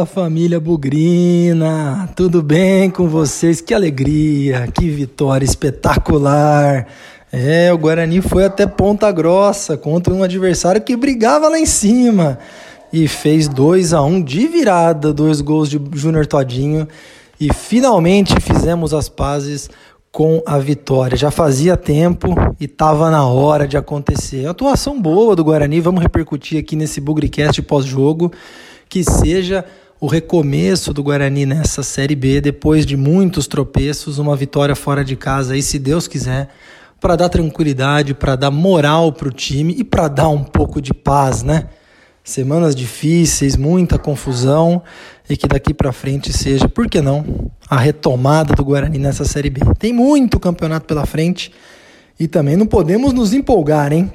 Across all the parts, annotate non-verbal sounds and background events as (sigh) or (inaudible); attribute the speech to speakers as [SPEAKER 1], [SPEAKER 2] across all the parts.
[SPEAKER 1] Fala família Bugrina, tudo bem com vocês? Que alegria, que vitória espetacular! É, o Guarani foi até Ponta Grossa contra um adversário que brigava lá em cima e fez 2 a 1 um de virada, dois gols de Júnior Todinho e finalmente fizemos as pazes com a vitória. Já fazia tempo e estava na hora de acontecer. Atuação boa do Guarani, vamos repercutir aqui nesse Bugricast pós-jogo que seja o recomeço do Guarani nessa Série B, depois de muitos tropeços, uma vitória fora de casa, aí, se Deus quiser, para dar tranquilidade, para dar moral para o time e para dar um pouco de paz, né? Semanas difíceis, muita confusão e que daqui para frente seja, por que não, a retomada do Guarani nessa Série B. Tem muito campeonato pela frente e também não podemos nos empolgar, hein?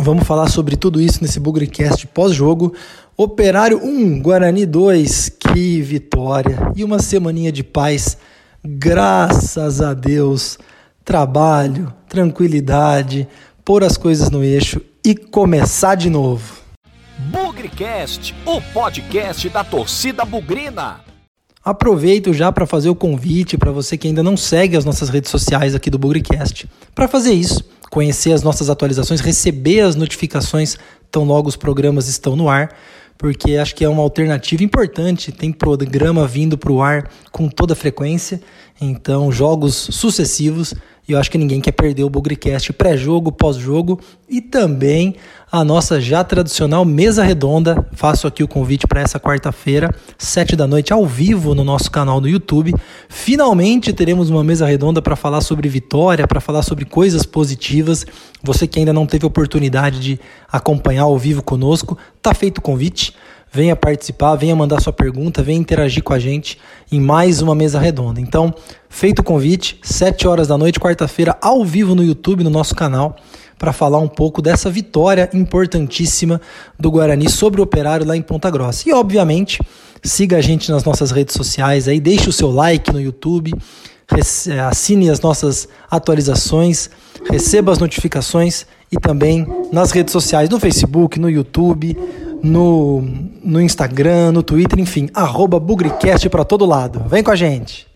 [SPEAKER 1] Vamos falar sobre tudo isso nesse Bugrecast pós-jogo. Operário 1, Guarani 2, que vitória! E uma semaninha de paz, graças a Deus. Trabalho, tranquilidade, pôr as coisas no eixo e começar de novo.
[SPEAKER 2] Bugrecast, o podcast da torcida bugrina.
[SPEAKER 1] Aproveito já para fazer o convite para você que ainda não segue as nossas redes sociais aqui do Bugrecast. Para fazer isso, conhecer as nossas atualizações, receber as notificações tão logo os programas estão no ar porque acho que é uma alternativa importante. Tem programa vindo para o ar com toda frequência, então jogos sucessivos e eu acho que ninguém quer perder o Bugrecast pré-jogo, pós-jogo e também a nossa já tradicional mesa redonda. Faço aqui o convite para essa quarta-feira, sete da noite, ao vivo no nosso canal no YouTube. Finalmente teremos uma mesa redonda para falar sobre vitória, para falar sobre coisas positivas. Você que ainda não teve oportunidade de acompanhar ao vivo conosco, tá feito o convite. Venha participar, venha mandar sua pergunta, venha interagir com a gente em mais uma mesa redonda. Então, feito o convite, 7 horas da noite, quarta-feira, ao vivo no YouTube, no nosso canal, para falar um pouco dessa vitória importantíssima do Guarani sobre o Operário lá em Ponta Grossa. E, obviamente, siga a gente nas nossas redes sociais aí, deixe o seu like no YouTube, assine as nossas atualizações, receba as notificações e também nas redes sociais, no Facebook, no YouTube, no, no Instagram, no Twitter, enfim, arroba Bugricast para todo lado. Vem com a gente!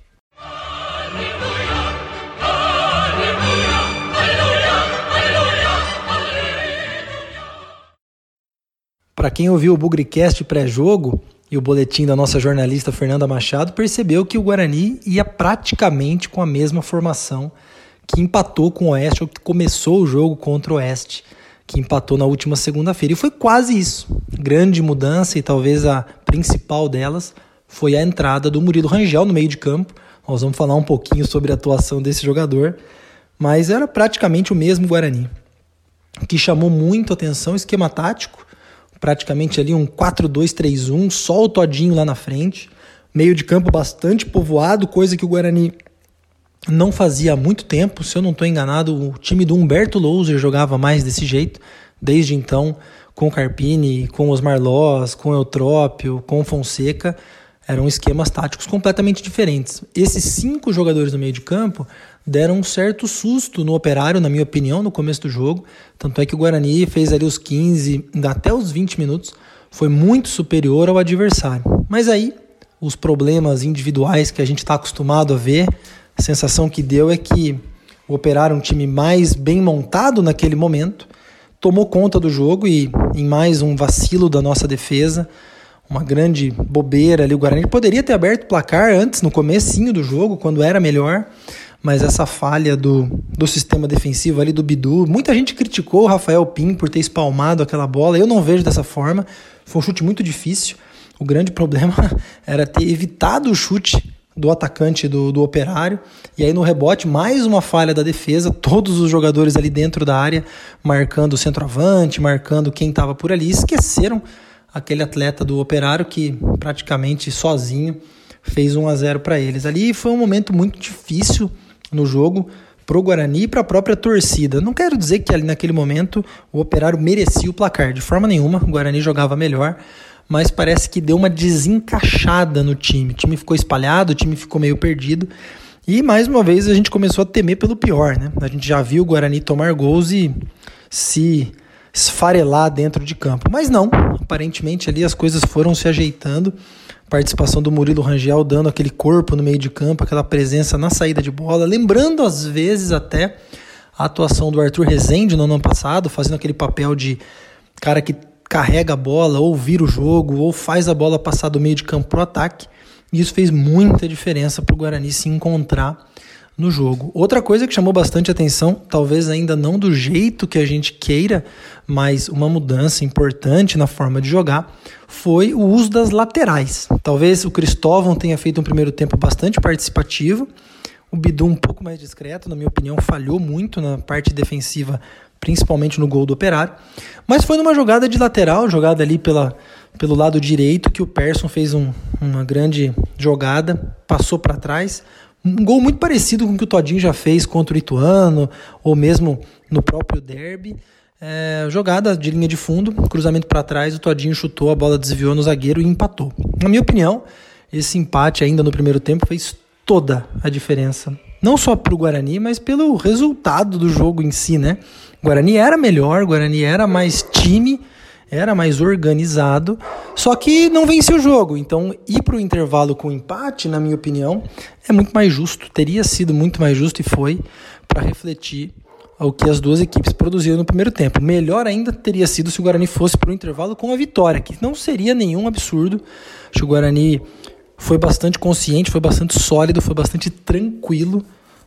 [SPEAKER 1] Para quem ouviu o Bugricast pré-jogo e o boletim da nossa jornalista Fernanda Machado, percebeu que o Guarani ia praticamente com a mesma formação que empatou com o Oeste, ou que começou o jogo contra o Oeste que empatou na última segunda-feira. E foi quase isso. Grande mudança, e talvez a principal delas foi a entrada do Murilo Rangel no meio de campo. Nós vamos falar um pouquinho sobre a atuação desse jogador, mas era praticamente o mesmo Guarani. Que chamou muito atenção, esquema tático, praticamente ali um 4-2-3-1, só o Todinho lá na frente, meio de campo bastante povoado, coisa que o Guarani não fazia muito tempo, se eu não estou enganado, o time do Humberto Louser jogava mais desse jeito. Desde então, com Carpini, com os Marlós, com Eutrópio, com Fonseca, eram esquemas táticos completamente diferentes. Esses cinco jogadores no meio de campo deram um certo susto no operário, na minha opinião, no começo do jogo. Tanto é que o Guarani fez ali os 15, até os 20 minutos, foi muito superior ao adversário. Mas aí, os problemas individuais que a gente está acostumado a ver a sensação que deu é que o Operário, um time mais bem montado naquele momento, tomou conta do jogo e em mais um vacilo da nossa defesa, uma grande bobeira ali, o Guarani poderia ter aberto o placar antes, no comecinho do jogo, quando era melhor, mas essa falha do, do sistema defensivo ali do Bidu, muita gente criticou o Rafael Pim por ter espalmado aquela bola, eu não vejo dessa forma, foi um chute muito difícil, o grande (laughs) problema era ter evitado o chute do atacante do, do operário. E aí no rebote, mais uma falha da defesa, todos os jogadores ali dentro da área, marcando o centroavante, marcando quem estava por ali, esqueceram aquele atleta do operário que praticamente sozinho fez 1 a 0 para eles. Ali foi um momento muito difícil no jogo para o Guarani e para a própria torcida. Não quero dizer que ali naquele momento o operário merecia o placar, de forma nenhuma, o Guarani jogava melhor mas parece que deu uma desencaixada no time. O time ficou espalhado, o time ficou meio perdido. E mais uma vez a gente começou a temer pelo pior, né? A gente já viu o Guarani tomar gols e se esfarelar dentro de campo. Mas não, aparentemente ali as coisas foram se ajeitando. Participação do Murilo Rangel dando aquele corpo no meio de campo, aquela presença na saída de bola, lembrando às vezes até a atuação do Arthur Rezende no ano passado, fazendo aquele papel de cara que carrega a bola, ou vira o jogo, ou faz a bola passar do meio de campo para o ataque. E isso fez muita diferença para o Guarani se encontrar no jogo. Outra coisa que chamou bastante atenção, talvez ainda não do jeito que a gente queira, mas uma mudança importante na forma de jogar, foi o uso das laterais. Talvez o Cristóvão tenha feito um primeiro tempo bastante participativo, o Bidu um pouco mais discreto, na minha opinião, falhou muito na parte defensiva, principalmente no gol do Operário, mas foi numa jogada de lateral, jogada ali pela, pelo lado direito, que o Persson fez um, uma grande jogada, passou para trás, um gol muito parecido com o que o Todinho já fez contra o Ituano, ou mesmo no próprio derby. É, jogada de linha de fundo, cruzamento para trás, o Todinho chutou, a bola desviou no zagueiro e empatou. Na minha opinião, esse empate ainda no primeiro tempo fez toda a diferença. Não só para o Guarani, mas pelo resultado do jogo em si, né? O Guarani era melhor, o Guarani era mais time, era mais organizado, só que não venceu o jogo. Então, ir para o intervalo com empate, na minha opinião, é muito mais justo, teria sido muito mais justo e foi para refletir o que as duas equipes produziram no primeiro tempo. Melhor ainda teria sido se o Guarani fosse para o intervalo com a vitória, que não seria nenhum absurdo. Acho que o Guarani foi bastante consciente, foi bastante sólido, foi bastante tranquilo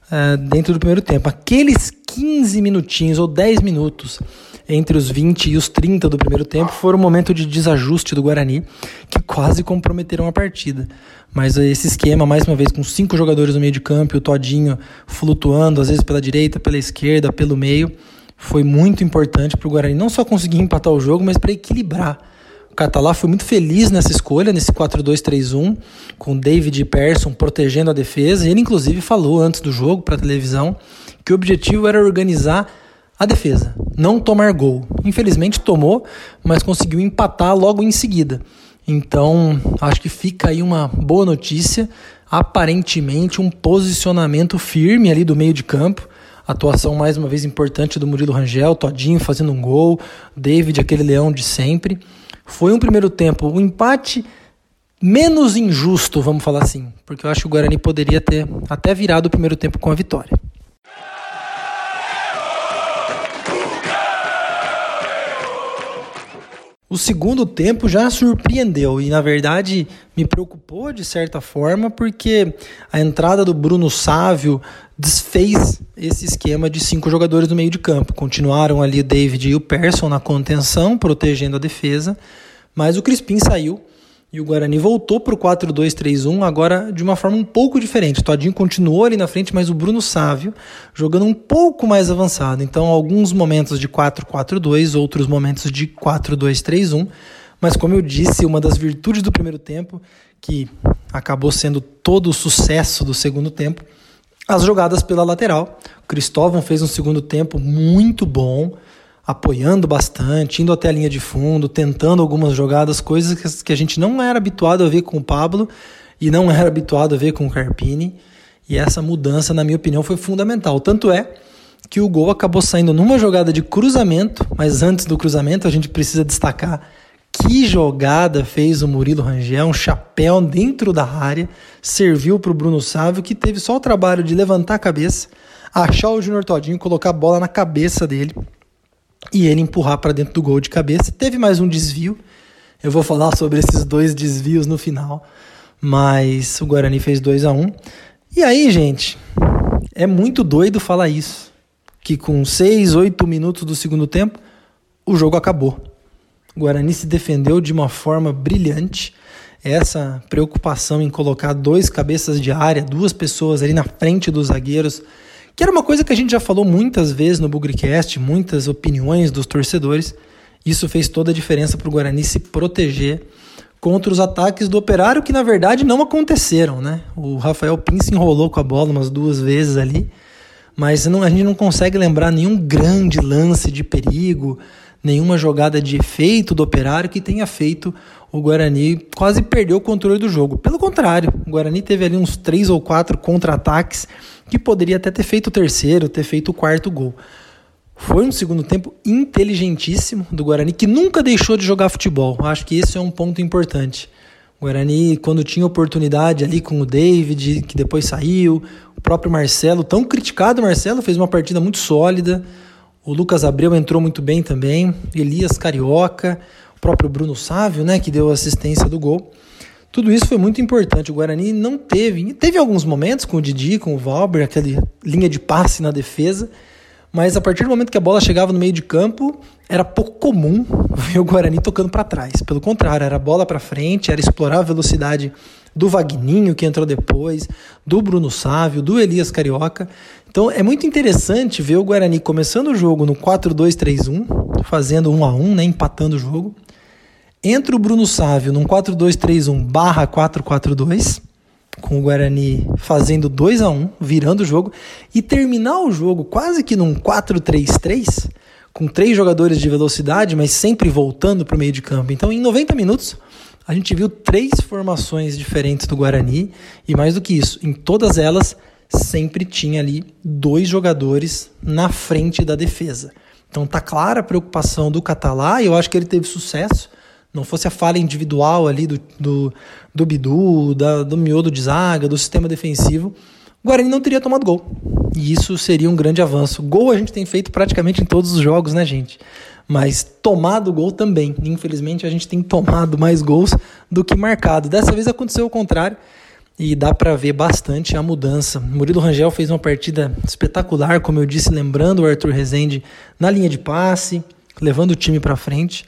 [SPEAKER 1] uh, dentro do primeiro tempo. Aqueles 15 minutinhos ou 10 minutos entre os 20 e os 30 do primeiro tempo foram um momento de desajuste do Guarani que quase comprometeram a partida. Mas esse esquema, mais uma vez, com cinco jogadores no meio de campo o Todinho flutuando, às vezes pela direita, pela esquerda, pelo meio, foi muito importante para o Guarani não só conseguir empatar o jogo, mas para equilibrar. O Catalá foi muito feliz nessa escolha, nesse 4-2-3-1, com David Persson protegendo a defesa. Ele, inclusive, falou antes do jogo para a televisão que o objetivo era organizar a defesa, não tomar gol. Infelizmente tomou, mas conseguiu empatar logo em seguida. Então, acho que fica aí uma boa notícia. Aparentemente, um posicionamento firme ali do meio de campo. Atuação mais uma vez importante do Murilo Rangel, Todinho fazendo um gol, David, aquele leão de sempre. Foi um primeiro tempo, um empate menos injusto, vamos falar assim, porque eu acho que o Guarani poderia ter até virado o primeiro tempo com a vitória. O segundo tempo já surpreendeu e, na verdade, me preocupou de certa forma, porque a entrada do Bruno Sávio desfez esse esquema de cinco jogadores no meio de campo. Continuaram ali o David e o Persson na contenção, protegendo a defesa, mas o Crispim saiu e o Guarani voltou para o 4-2-3-1, agora de uma forma um pouco diferente. O Todinho continuou ali na frente, mas o Bruno Sávio jogando um pouco mais avançado. Então, alguns momentos de 4-4-2, outros momentos de 4-2-3-1. Mas, como eu disse, uma das virtudes do primeiro tempo, que acabou sendo todo o sucesso do segundo tempo, as jogadas pela lateral. O Cristóvão fez um segundo tempo muito bom apoiando bastante, indo até a linha de fundo, tentando algumas jogadas, coisas que a gente não era habituado a ver com o Pablo e não era habituado a ver com o Carpini. E essa mudança, na minha opinião, foi fundamental. Tanto é que o gol acabou saindo numa jogada de cruzamento, mas antes do cruzamento a gente precisa destacar que jogada fez o Murilo Rangel, um chapéu dentro da área, serviu para o Bruno Sávio, que teve só o trabalho de levantar a cabeça, achar o Júnior Todinho, colocar a bola na cabeça dele e ele empurrar para dentro do gol de cabeça. Teve mais um desvio. Eu vou falar sobre esses dois desvios no final, mas o Guarani fez 2 a 1. Um. E aí, gente, é muito doido falar isso, que com 6, 8 minutos do segundo tempo, o jogo acabou. O Guarani se defendeu de uma forma brilhante. Essa preocupação em colocar dois cabeças de área, duas pessoas ali na frente dos zagueiros, que era uma coisa que a gente já falou muitas vezes no Bugricast, muitas opiniões dos torcedores. Isso fez toda a diferença para o Guarani se proteger contra os ataques do Operário, que na verdade não aconteceram, né? O Rafael Pin enrolou com a bola umas duas vezes ali, mas não, a gente não consegue lembrar nenhum grande lance de perigo, nenhuma jogada de efeito do Operário que tenha feito o Guarani quase perder o controle do jogo. Pelo contrário, o Guarani teve ali uns três ou quatro contra-ataques que poderia até ter feito o terceiro, ter feito o quarto gol. Foi um segundo tempo inteligentíssimo do Guarani, que nunca deixou de jogar futebol. Acho que esse é um ponto importante. O Guarani, quando tinha oportunidade ali com o David, que depois saiu, o próprio Marcelo, tão criticado Marcelo, fez uma partida muito sólida. O Lucas Abreu entrou muito bem também. Elias Carioca, o próprio Bruno Sávio, né, que deu assistência do gol. Tudo isso foi muito importante. O Guarani não teve. Teve alguns momentos com o Didi, com o Valber, aquela linha de passe na defesa. Mas a partir do momento que a bola chegava no meio de campo, era pouco comum (laughs) ver o Guarani tocando para trás. Pelo contrário, era bola para frente, era explorar a velocidade do Vagninho, que entrou depois, do Bruno Sávio, do Elias Carioca. Então é muito interessante ver o Guarani começando o jogo no 4-2-3-1, fazendo 1 a 1 né, empatando o jogo. Entra o Bruno Sávio num 4-2-3-1 barra 4-4-2, com o Guarani fazendo 2 a 1 virando o jogo, e terminar o jogo quase que num 4-3-3, com três jogadores de velocidade, mas sempre voltando para o meio de campo. Então, em 90 minutos, a gente viu três formações diferentes do Guarani, e mais do que isso, em todas elas, sempre tinha ali dois jogadores na frente da defesa. Então tá clara a preocupação do Catalá, e eu acho que ele teve sucesso não fosse a falha individual ali do, do, do Bidu, da, do miolo de zaga, do sistema defensivo, o Guarani não teria tomado gol. E isso seria um grande avanço. Gol a gente tem feito praticamente em todos os jogos, né, gente? Mas tomado gol também. Infelizmente a gente tem tomado mais gols do que marcado. Dessa vez aconteceu o contrário e dá para ver bastante a mudança. Murilo Rangel fez uma partida espetacular, como eu disse, lembrando o Arthur Rezende na linha de passe, levando o time para frente.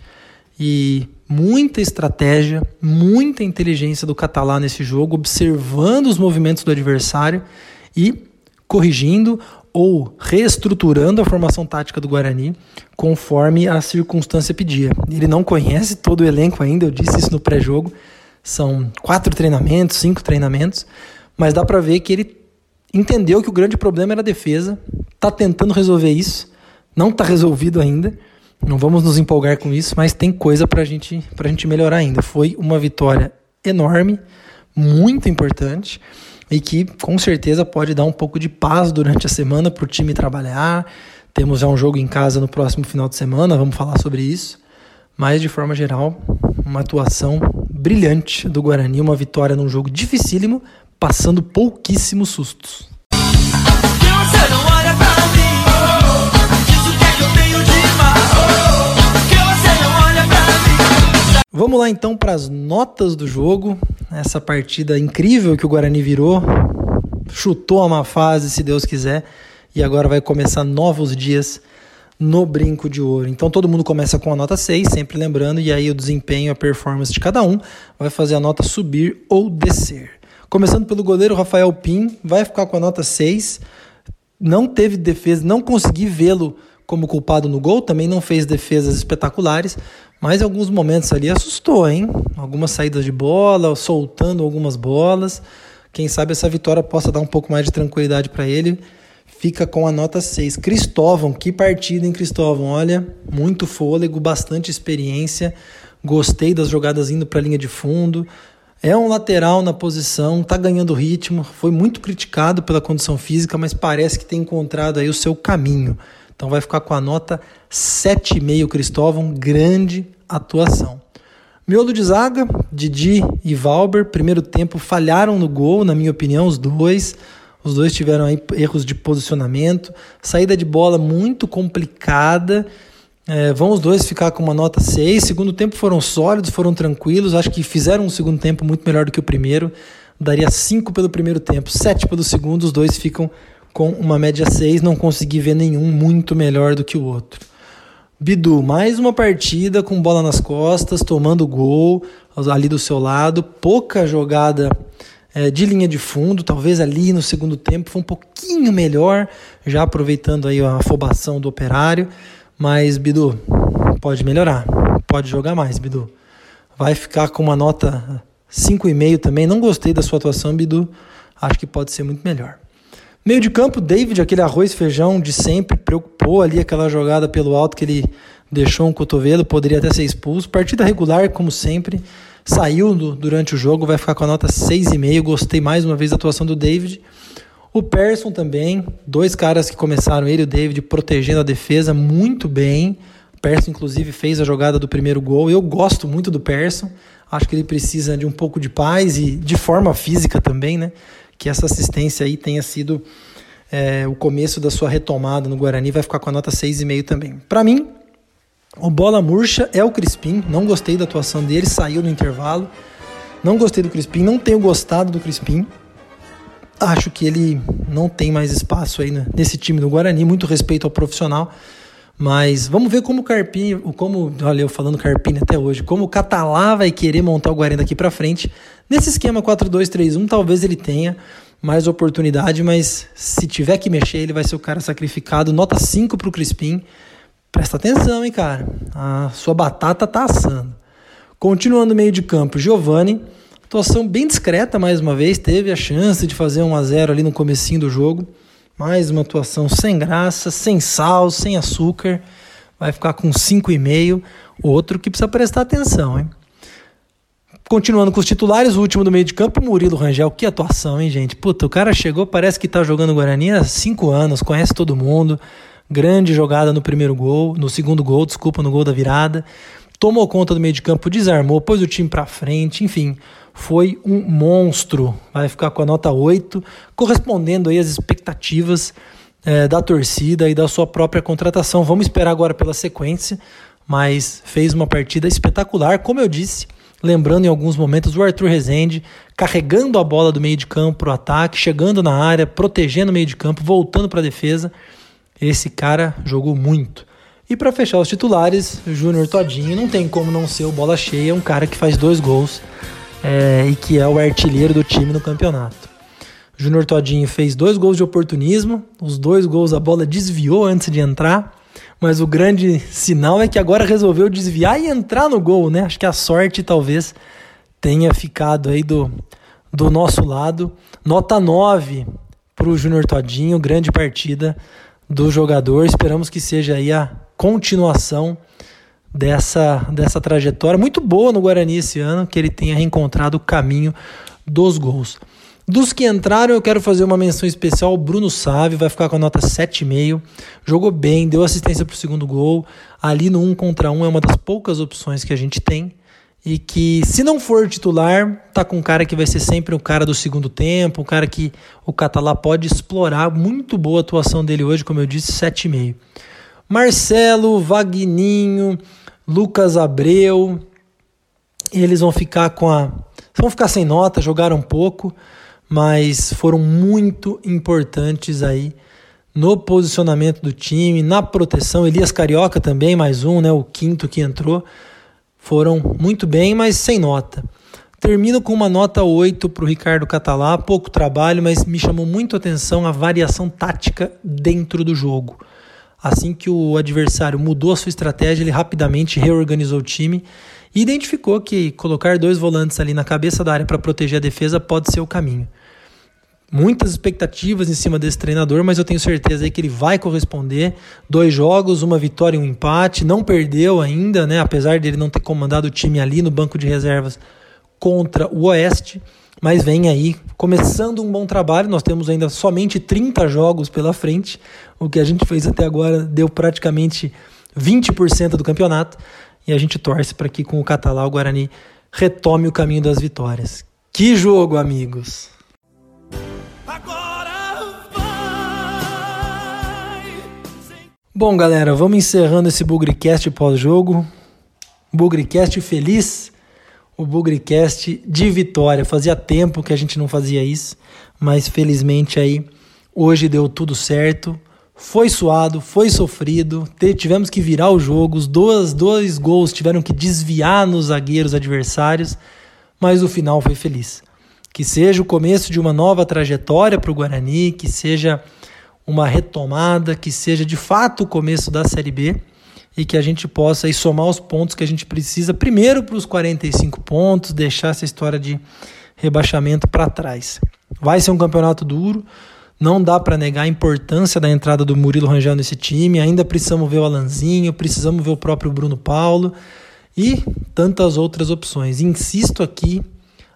[SPEAKER 1] E muita estratégia, muita inteligência do Catalá nesse jogo, observando os movimentos do adversário e corrigindo ou reestruturando a formação tática do Guarani conforme a circunstância pedia. Ele não conhece todo o elenco ainda, eu disse isso no pré-jogo. São quatro treinamentos, cinco treinamentos, mas dá para ver que ele entendeu que o grande problema era a defesa, está tentando resolver isso, não está resolvido ainda não vamos nos empolgar com isso, mas tem coisa para gente, a gente melhorar ainda. Foi uma vitória enorme, muito importante e que com certeza pode dar um pouco de paz durante a semana para o time trabalhar. Temos já um jogo em casa no próximo final de semana, vamos falar sobre isso. Mas de forma geral, uma atuação brilhante do Guarani, uma vitória num jogo dificílimo, passando pouquíssimos sustos. Vamos lá então para as notas do jogo. Essa partida incrível que o Guarani virou, chutou a má fase, se Deus quiser, e agora vai começar novos dias no Brinco de Ouro. Então todo mundo começa com a nota 6, sempre lembrando, e aí o desempenho, a performance de cada um vai fazer a nota subir ou descer. Começando pelo goleiro Rafael Pim, vai ficar com a nota 6. Não teve defesa, não consegui vê-lo como culpado no gol, também não fez defesas espetaculares, mas em alguns momentos ali assustou, hein? Algumas saídas de bola, soltando algumas bolas. Quem sabe essa vitória possa dar um pouco mais de tranquilidade para ele. Fica com a nota 6. Cristóvão, que partida, hein, Cristóvão? Olha, muito fôlego, bastante experiência. Gostei das jogadas indo para a linha de fundo. É um lateral na posição, tá ganhando ritmo. Foi muito criticado pela condição física, mas parece que tem encontrado aí o seu caminho. Então vai ficar com a nota 7,5 Cristóvão, grande atuação. Miolo de zaga, Didi e Valber, primeiro tempo falharam no gol, na minha opinião, os dois. Os dois tiveram erros de posicionamento, saída de bola muito complicada. É, vão os dois ficar com uma nota 6. Segundo tempo foram sólidos, foram tranquilos. Acho que fizeram um segundo tempo muito melhor do que o primeiro. Daria 5 pelo primeiro tempo, 7 pelo segundo. Os dois ficam com uma média 6, não consegui ver nenhum muito melhor do que o outro. Bidu, mais uma partida com bola nas costas, tomando gol ali do seu lado, pouca jogada é, de linha de fundo, talvez ali no segundo tempo foi um pouquinho melhor, já aproveitando aí a afobação do operário, mas Bidu, pode melhorar, pode jogar mais, Bidu. Vai ficar com uma nota 5,5 também, não gostei da sua atuação, Bidu, acho que pode ser muito melhor. Meio de campo, David, aquele arroz feijão de sempre, preocupou ali aquela jogada pelo alto que ele deixou um cotovelo, poderia até ser expulso. Partida regular, como sempre, saiu do, durante o jogo, vai ficar com a nota 6,5. Gostei mais uma vez da atuação do David. O Persson também, dois caras que começaram, ele e o David, protegendo a defesa muito bem. O Persson, inclusive, fez a jogada do primeiro gol. Eu gosto muito do Persson. Acho que ele precisa de um pouco de paz e de forma física também, né? Que essa assistência aí tenha sido é, o começo da sua retomada no Guarani. Vai ficar com a nota 6,5 também. Para mim, o bola murcha é o Crispim. Não gostei da atuação dele, saiu no intervalo. Não gostei do Crispim, não tenho gostado do Crispim. Acho que ele não tem mais espaço aí nesse time do Guarani. Muito respeito ao profissional mas vamos ver como o Carpini, como, olha eu falando Carpini até hoje, como o Catalá vai querer montar o Guarani daqui para frente. Nesse esquema 4-2-3-1, talvez ele tenha mais oportunidade, mas se tiver que mexer, ele vai ser o cara sacrificado. Nota 5 pro Crispim. Presta atenção, hein, cara. A sua batata tá assando. Continuando meio de campo, Giovani. Atuação bem discreta mais uma vez, teve a chance de fazer 1 a 0 ali no comecinho do jogo. Mais uma atuação sem graça, sem sal, sem açúcar. Vai ficar com 5,5. Outro que precisa prestar atenção, hein? Continuando com os titulares, o último do meio de campo, Murilo Rangel. Que atuação, hein, gente? Puta, o cara chegou, parece que tá jogando Guarani há 5 anos, conhece todo mundo. Grande jogada no primeiro gol, no segundo gol, desculpa, no gol da virada. Tomou conta do meio de campo, desarmou, pôs o time para frente, enfim foi um monstro. Vai ficar com a nota 8, correspondendo aí às expectativas é, da torcida e da sua própria contratação. Vamos esperar agora pela sequência, mas fez uma partida espetacular, como eu disse. Lembrando em alguns momentos o Arthur Rezende carregando a bola do meio de campo para o ataque, chegando na área, protegendo o meio de campo, voltando para a defesa. Esse cara jogou muito. E para fechar os titulares, Júnior Todinho não tem como não ser o bola cheia, um cara que faz dois gols é, e que é o artilheiro do time no campeonato. Júnior Todinho fez dois gols de oportunismo, os dois gols a bola desviou antes de entrar, mas o grande sinal é que agora resolveu desviar e entrar no gol, né? Acho que a sorte talvez tenha ficado aí do, do nosso lado. Nota 9 para o Júnior Todinho, grande partida do jogador. Esperamos que seja aí a continuação dessa, dessa trajetória muito boa no Guarani esse ano, que ele tenha reencontrado o caminho dos gols. Dos que entraram, eu quero fazer uma menção especial ao Bruno Sávio, vai ficar com a nota 7,5. Jogou bem, deu assistência para o segundo gol. Ali no 1 contra 1 é uma das poucas opções que a gente tem. E que, se não for titular, tá com um cara que vai ser sempre o cara do segundo tempo, um cara que o Catalá pode explorar. Muito boa a atuação dele hoje, como eu disse, 7,5. Marcelo, Vagninho, Lucas Abreu, eles vão ficar com a. Vão ficar sem nota, jogaram pouco, mas foram muito importantes aí no posicionamento do time, na proteção. Elias Carioca também, mais um, né? O quinto que entrou. Foram muito bem, mas sem nota. Termino com uma nota 8 para o Ricardo Catalá, pouco trabalho, mas me chamou muito a atenção a variação tática dentro do jogo. Assim que o adversário mudou a sua estratégia, ele rapidamente reorganizou o time e identificou que colocar dois volantes ali na cabeça da área para proteger a defesa pode ser o caminho. Muitas expectativas em cima desse treinador, mas eu tenho certeza que ele vai corresponder. Dois jogos, uma vitória e um empate, não perdeu ainda, né? Apesar de ele não ter comandado o time ali no banco de reservas contra o Oeste mas vem aí começando um bom trabalho. Nós temos ainda somente 30 jogos pela frente. O que a gente fez até agora deu praticamente 20% do campeonato. E a gente torce para que com o Catalá o Guarani retome o caminho das vitórias. Que jogo, amigos! Bom, galera, vamos encerrando esse Bugrecast pós-jogo. Bugrecast feliz o Bugrecast de vitória. Fazia tempo que a gente não fazia isso, mas felizmente aí hoje deu tudo certo. Foi suado, foi sofrido, tivemos que virar o jogo, os dois, dois gols tiveram que desviar nos zagueiros adversários, mas o final foi feliz. Que seja o começo de uma nova trajetória para o Guarani, que seja uma retomada, que seja de fato o começo da Série B e que a gente possa aí, somar os pontos que a gente precisa, primeiro para os 45 pontos, deixar essa história de rebaixamento para trás. Vai ser um campeonato duro, não dá para negar a importância da entrada do Murilo Rangel nesse time, ainda precisamos ver o Alanzinho, precisamos ver o próprio Bruno Paulo e tantas outras opções. Insisto aqui,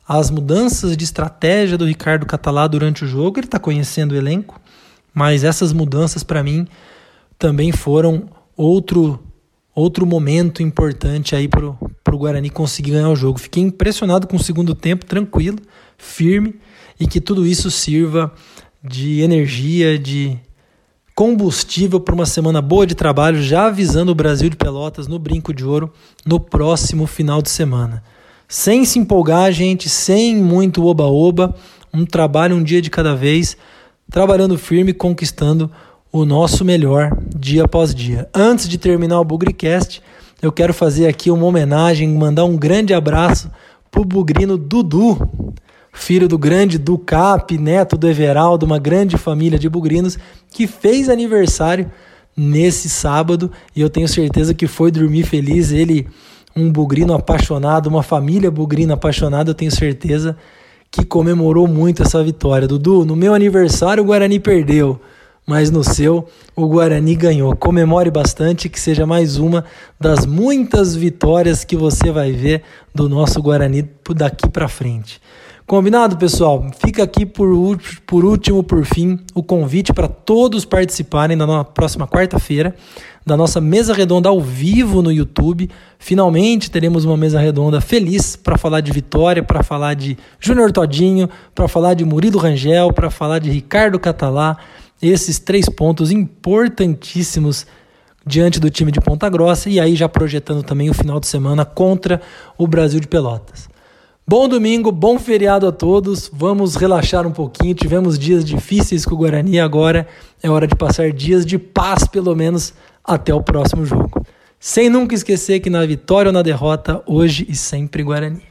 [SPEAKER 1] as mudanças de estratégia do Ricardo Catalá durante o jogo. Ele está conhecendo o elenco, mas essas mudanças para mim também foram outro outro momento importante aí para o Guarani conseguir ganhar o jogo. Fiquei impressionado com o segundo tempo, tranquilo, firme, e que tudo isso sirva de energia, de combustível para uma semana boa de trabalho, já avisando o Brasil de Pelotas no Brinco de Ouro no próximo final de semana. Sem se empolgar, gente, sem muito oba-oba, um trabalho um dia de cada vez, trabalhando firme, conquistando o nosso melhor dia após dia. Antes de terminar o Bugricast, eu quero fazer aqui uma homenagem, mandar um grande abraço pro bugrino Dudu, filho do grande Ducap, neto do Everaldo, uma grande família de bugrinos, que fez aniversário nesse sábado e eu tenho certeza que foi dormir feliz. Ele, um bugrino apaixonado, uma família bugrina apaixonada, eu tenho certeza que comemorou muito essa vitória. Dudu, no meu aniversário o Guarani perdeu mas no seu o Guarani ganhou. Comemore bastante, que seja mais uma das muitas vitórias que você vai ver do nosso Guarani daqui para frente. Combinado, pessoal? Fica aqui por, por último, por fim, o convite para todos participarem na próxima quarta-feira da nossa mesa redonda ao vivo no YouTube. Finalmente teremos uma mesa redonda feliz para falar de Vitória, para falar de Júnior Todinho, para falar de Murilo Rangel, para falar de Ricardo Catalá, esses três pontos importantíssimos diante do time de Ponta Grossa e aí já projetando também o final de semana contra o Brasil de Pelotas. Bom domingo, bom feriado a todos. Vamos relaxar um pouquinho. Tivemos dias difíceis com o Guarani, agora é hora de passar dias de paz, pelo menos até o próximo jogo. Sem nunca esquecer que na vitória ou na derrota, hoje e sempre Guarani.